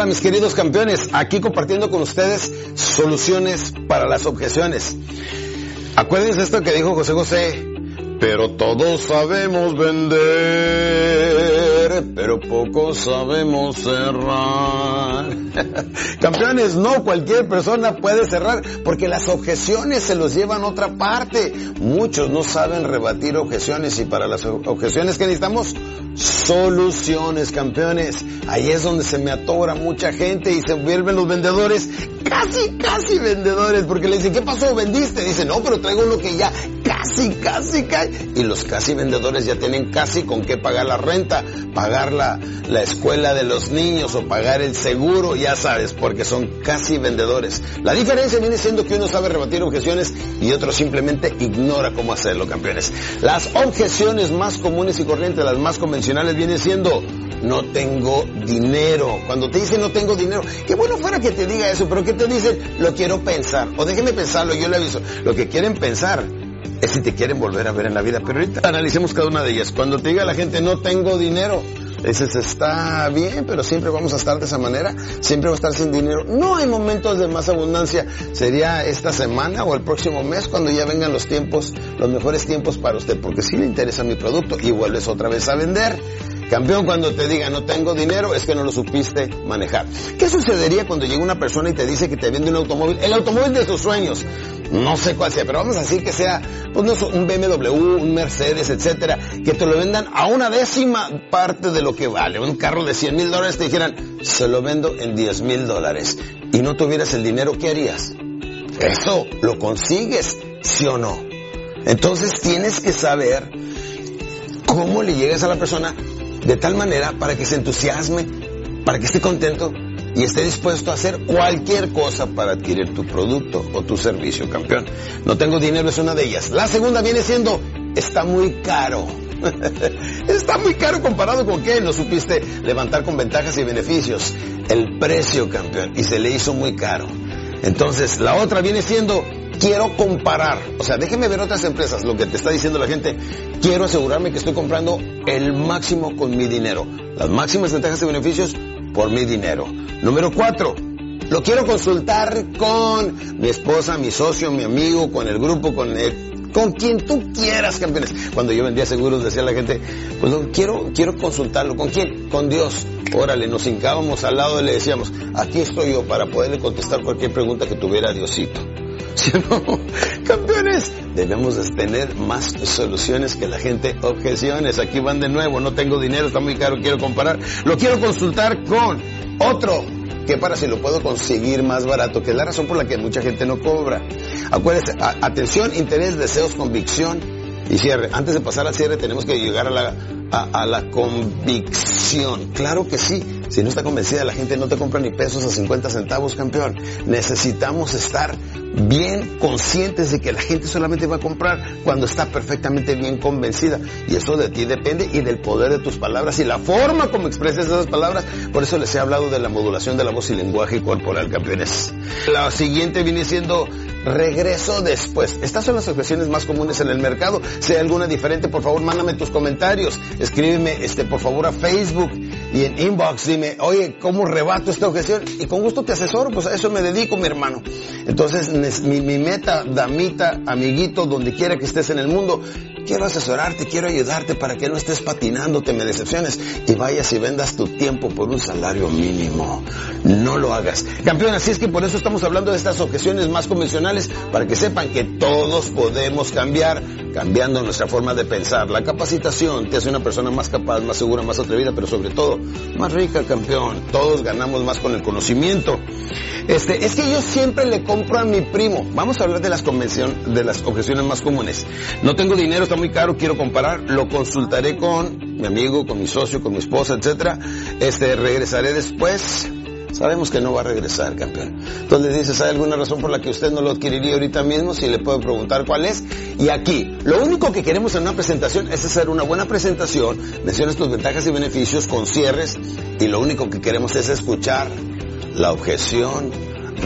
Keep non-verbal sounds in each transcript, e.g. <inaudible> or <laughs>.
Hola mis queridos campeones, aquí compartiendo con ustedes soluciones para las objeciones. Acuérdense esto que dijo José José, pero todos sabemos vender, pero pocos sabemos cerrar. <laughs> Campeones, no cualquier persona puede cerrar porque las objeciones se los llevan a otra parte. Muchos no saben rebatir objeciones y para las objeciones que necesitamos, soluciones, campeones. Ahí es donde se me atora mucha gente y se vuelven los vendedores casi, casi vendedores porque le dicen, ¿qué pasó? ¿Vendiste? Dice, no, pero traigo uno que ya casi, casi cae. Y los casi vendedores ya tienen casi con qué pagar la renta, pagar la, la escuela de los niños o pagar el seguro, ya sabes, porque son casi vendedores. La diferencia viene siendo que uno sabe rebatir objeciones y otro simplemente ignora cómo hacerlo, campeones. Las objeciones más comunes y corrientes, las más convencionales, vienen siendo no tengo dinero. Cuando te dicen no tengo dinero, qué bueno fuera que te diga eso, pero ¿qué te dicen? Lo quiero pensar. O déjeme pensarlo, yo le aviso. Lo que quieren pensar es si te quieren volver a ver en la vida. Pero ahorita analicemos cada una de ellas. Cuando te diga la gente no tengo dinero, dices está bien, pero siempre vamos a estar de esa manera, siempre va a estar sin dinero. No hay momentos de más abundancia. Sería esta semana o el próximo mes cuando ya vengan los tiempos, los mejores tiempos para usted, porque si le interesa mi producto y vuelves otra vez a vender. Campeón, cuando te diga no tengo dinero, es que no lo supiste manejar. ¿Qué sucedería cuando llega una persona y te dice que te vende un automóvil? El automóvil de sus sueños. No sé cuál sea, pero vamos a decir que sea pues no, un BMW, un Mercedes, etcétera, que te lo vendan a una décima parte de lo que vale. Un carro de 100 mil dólares te dijeran, se lo vendo en 10 mil dólares. Y no tuvieras el dinero, ¿qué harías? Eso lo consigues, sí o no. Entonces tienes que saber cómo le llegas a la persona de tal manera para que se entusiasme, para que esté contento y esté dispuesto a hacer cualquier cosa para adquirir tu producto o tu servicio, campeón. No tengo dinero es una de ellas. La segunda viene siendo, está muy caro. <laughs> está muy caro comparado con qué, no supiste levantar con ventajas y beneficios. El precio, campeón, y se le hizo muy caro. Entonces, la otra viene siendo, quiero comparar. O sea, déjeme ver otras empresas, lo que te está diciendo la gente. Quiero asegurarme que estoy comprando el máximo con mi dinero. Las máximas ventajas y beneficios por mi dinero. Número cuatro, lo quiero consultar con mi esposa, mi socio, mi amigo, con el grupo, con con quien tú quieras, campeones. Cuando yo vendía seguros decía la gente, pues quiero, quiero consultarlo. ¿Con quién? Con Dios. Órale, nos hincábamos al lado y le decíamos, aquí estoy yo para poderle contestar cualquier pregunta que tuviera Diosito. ¿Sí o no? Campeones, debemos de tener más soluciones que la gente objeciones. Aquí van de nuevo, no tengo dinero, está muy caro, quiero comparar. Lo quiero consultar con otro que para si lo puedo conseguir más barato, que es la razón por la que mucha gente no cobra. Acuérdense, atención, interés, deseos, convicción y cierre. Antes de pasar al cierre tenemos que llegar a la, a la convicción. Claro que sí, Si no está convencida, la gente no te compra ni pesos a 50 centavos, campeón. Necesitamos estar bien conscientes de que la gente solamente va a comprar cuando está perfectamente bien convencida. Y eso de ti depende y del poder de tus palabras y la forma como expresas esas palabras. Por eso les he hablado de la modulación de la voz y lenguaje corporal, campeones. La siguiente viene siendo regreso después. Estas son las objeciones más comunes en el mercado. Si hay alguna diferente, por favor, mándame tus comentarios. Escríbeme, este, por favor, a Facebook y en inbox. Dime, oye, ¿cómo rebato esta objeción? Y con gusto te asesoro, pues a eso me dedico, mi hermano. Entonces, mi, mi meta, damita, amiguito, donde quiera que estés en el mundo, quiero asesorarte, quiero ayudarte para que no estés patinándote, me decepciones y vayas y vendas tu tiempo por un salario mínimo. No lo hagas. Campeón, así es que por eso estamos hablando de estas objeciones más convencionales, para que sepan que todos podemos cambiar, cambiando nuestra forma de pensar. La capacitación te hace una persona más capaz, más segura, más atrevida, pero sobre todo más rica, campeón. Todos ganamos más con el conocimiento. Este, es que yo siempre le compro a mi primo. Vamos a hablar de las convención, de las objeciones más comunes. No tengo dinero, está muy caro, quiero comparar, lo consultaré con mi amigo, con mi socio, con mi esposa, etcétera. Este, regresaré después. Sabemos que no va a regresar, campeón. Entonces dices, ¿hay alguna razón por la que usted no lo adquiriría ahorita mismo? Si le puedo preguntar cuál es. Y aquí, lo único que queremos en una presentación es hacer una buena presentación, menciones tus ventajas y beneficios con cierres, y lo único que queremos es escuchar la objeción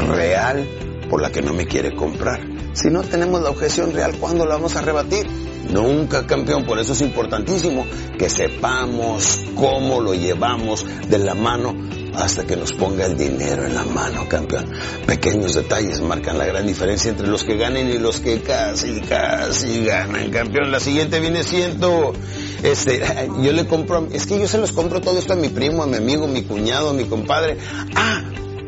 real por la que no me quiere comprar. Si no tenemos la objeción real, ¿cuándo la vamos a rebatir? Nunca, campeón. Por eso es importantísimo que sepamos cómo lo llevamos de la mano hasta que nos ponga el dinero en la mano, campeón. Pequeños detalles marcan la gran diferencia entre los que ganen y los que casi, casi ganan, campeón. La siguiente viene siendo, este, <laughs> yo le compro, es que yo se los compro todo esto a mi primo, a mi amigo, a mi cuñado, a mi compadre. Ah,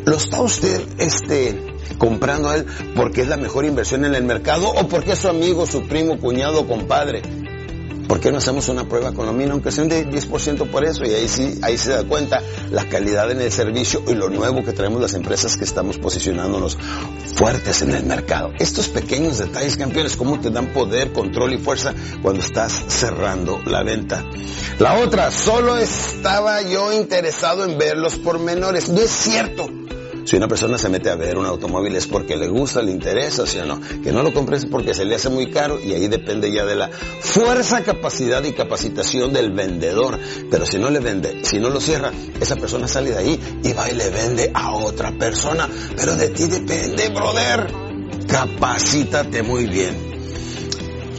¿lo está usted, este, comprando a él porque es la mejor inversión en el mercado o porque es su amigo, su primo, cuñado, compadre? ¿Por qué no hacemos una prueba con lo mío, aunque sea un 10% por eso? Y ahí sí, ahí se da cuenta la calidad en el servicio y lo nuevo que traemos las empresas que estamos posicionándonos fuertes en el mercado. Estos pequeños detalles, campeones, cómo te dan poder, control y fuerza cuando estás cerrando la venta. La otra, solo estaba yo interesado en ver los pormenores. No es cierto. Si una persona se mete a ver un automóvil es porque le gusta, le interesa, ¿sí o no? Que no lo compres porque se le hace muy caro y ahí depende ya de la fuerza, capacidad y capacitación del vendedor. Pero si no le vende, si no lo cierra, esa persona sale de ahí y va y le vende a otra persona. Pero de ti depende, brother. Capacítate muy bien.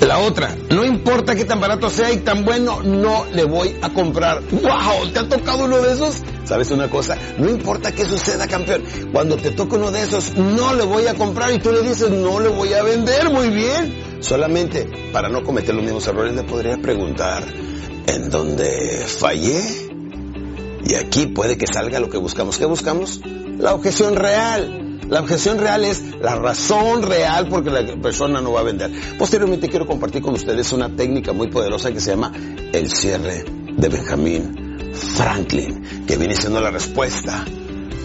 La otra, no importa qué tan barato sea y tan bueno, no le voy a comprar. ¡Wow! ¿Te ha tocado uno de esos? ¿Sabes una cosa? No importa qué suceda, campeón. Cuando te toca uno de esos, no le voy a comprar y tú le dices, no le voy a vender. Muy bien. Solamente para no cometer los mismos errores le podría preguntar, ¿en dónde fallé? Y aquí puede que salga lo que buscamos. ¿Qué buscamos? La objeción real. La objeción real es la razón real porque la persona no va a vender. Posteriormente quiero compartir con ustedes una técnica muy poderosa que se llama el cierre de Benjamín Franklin, que viene siendo la respuesta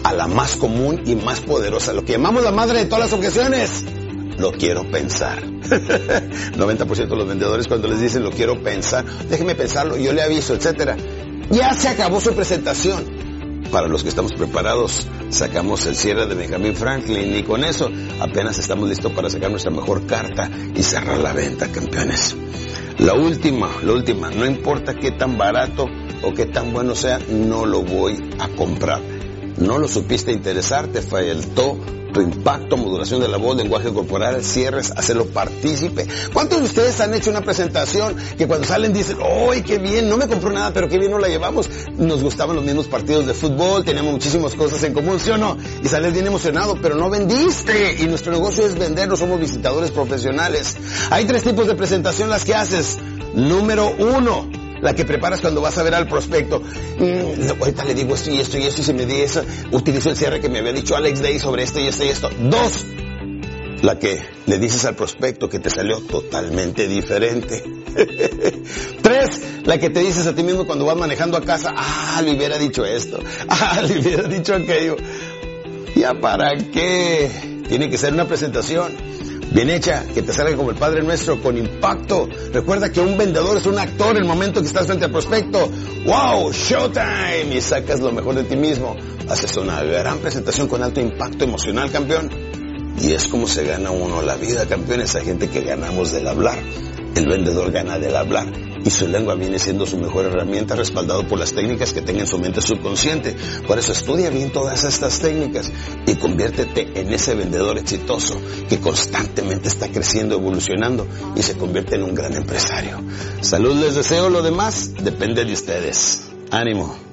a la más común y más poderosa, lo que llamamos la madre de todas las objeciones. Lo quiero pensar. <laughs> 90% de los vendedores cuando les dicen lo quiero pensar, déjeme pensarlo, yo le aviso, etcétera. Ya se acabó su presentación. Para los que estamos preparados, sacamos el cierre de Benjamin Franklin y con eso apenas estamos listos para sacar nuestra mejor carta y cerrar la venta, campeones. La última, la última, no importa qué tan barato o qué tan bueno sea, no lo voy a comprar. No lo supiste interesar, te faltó tu impacto, modulación de la voz, lenguaje corporal, cierres, hacerlo partícipe. ¿Cuántos de ustedes han hecho una presentación que cuando salen dicen, ¡ay, qué bien! No me compró nada, pero qué bien nos la llevamos. Nos gustaban los mismos partidos de fútbol, teníamos muchísimas cosas en común, ¿sí o no? Y sales bien emocionado, pero no vendiste. Y nuestro negocio es vender, no somos visitadores profesionales. Hay tres tipos de presentación las que haces. Número uno, la que preparas cuando vas a ver al prospecto. Mm, ahorita le digo esto y esto y esto y se me di eso. Utilizo el cierre que me había dicho Alex Day sobre esto y esto y esto. Dos, la que le dices al prospecto que te salió totalmente diferente. <laughs> Tres, la que te dices a ti mismo cuando vas manejando a casa, ah, le hubiera dicho esto, <laughs> ah, le hubiera dicho aquello. ¿Ya para qué? Tiene que ser una presentación bien hecha, que te salga como el Padre Nuestro, con impacto. Recuerda que un vendedor es un actor en el momento que estás frente al prospecto. ¡Wow! ¡Showtime! Y sacas lo mejor de ti mismo. Haces una gran presentación con alto impacto emocional, campeón. Y es como se gana uno la vida, campeones. Hay gente que ganamos del hablar. El vendedor gana del hablar y su lengua viene siendo su mejor herramienta respaldado por las técnicas que tenga en su mente subconsciente. Por eso estudia bien todas estas técnicas y conviértete en ese vendedor exitoso que constantemente está creciendo, evolucionando y se convierte en un gran empresario. Salud les deseo, lo demás depende de ustedes. Ánimo.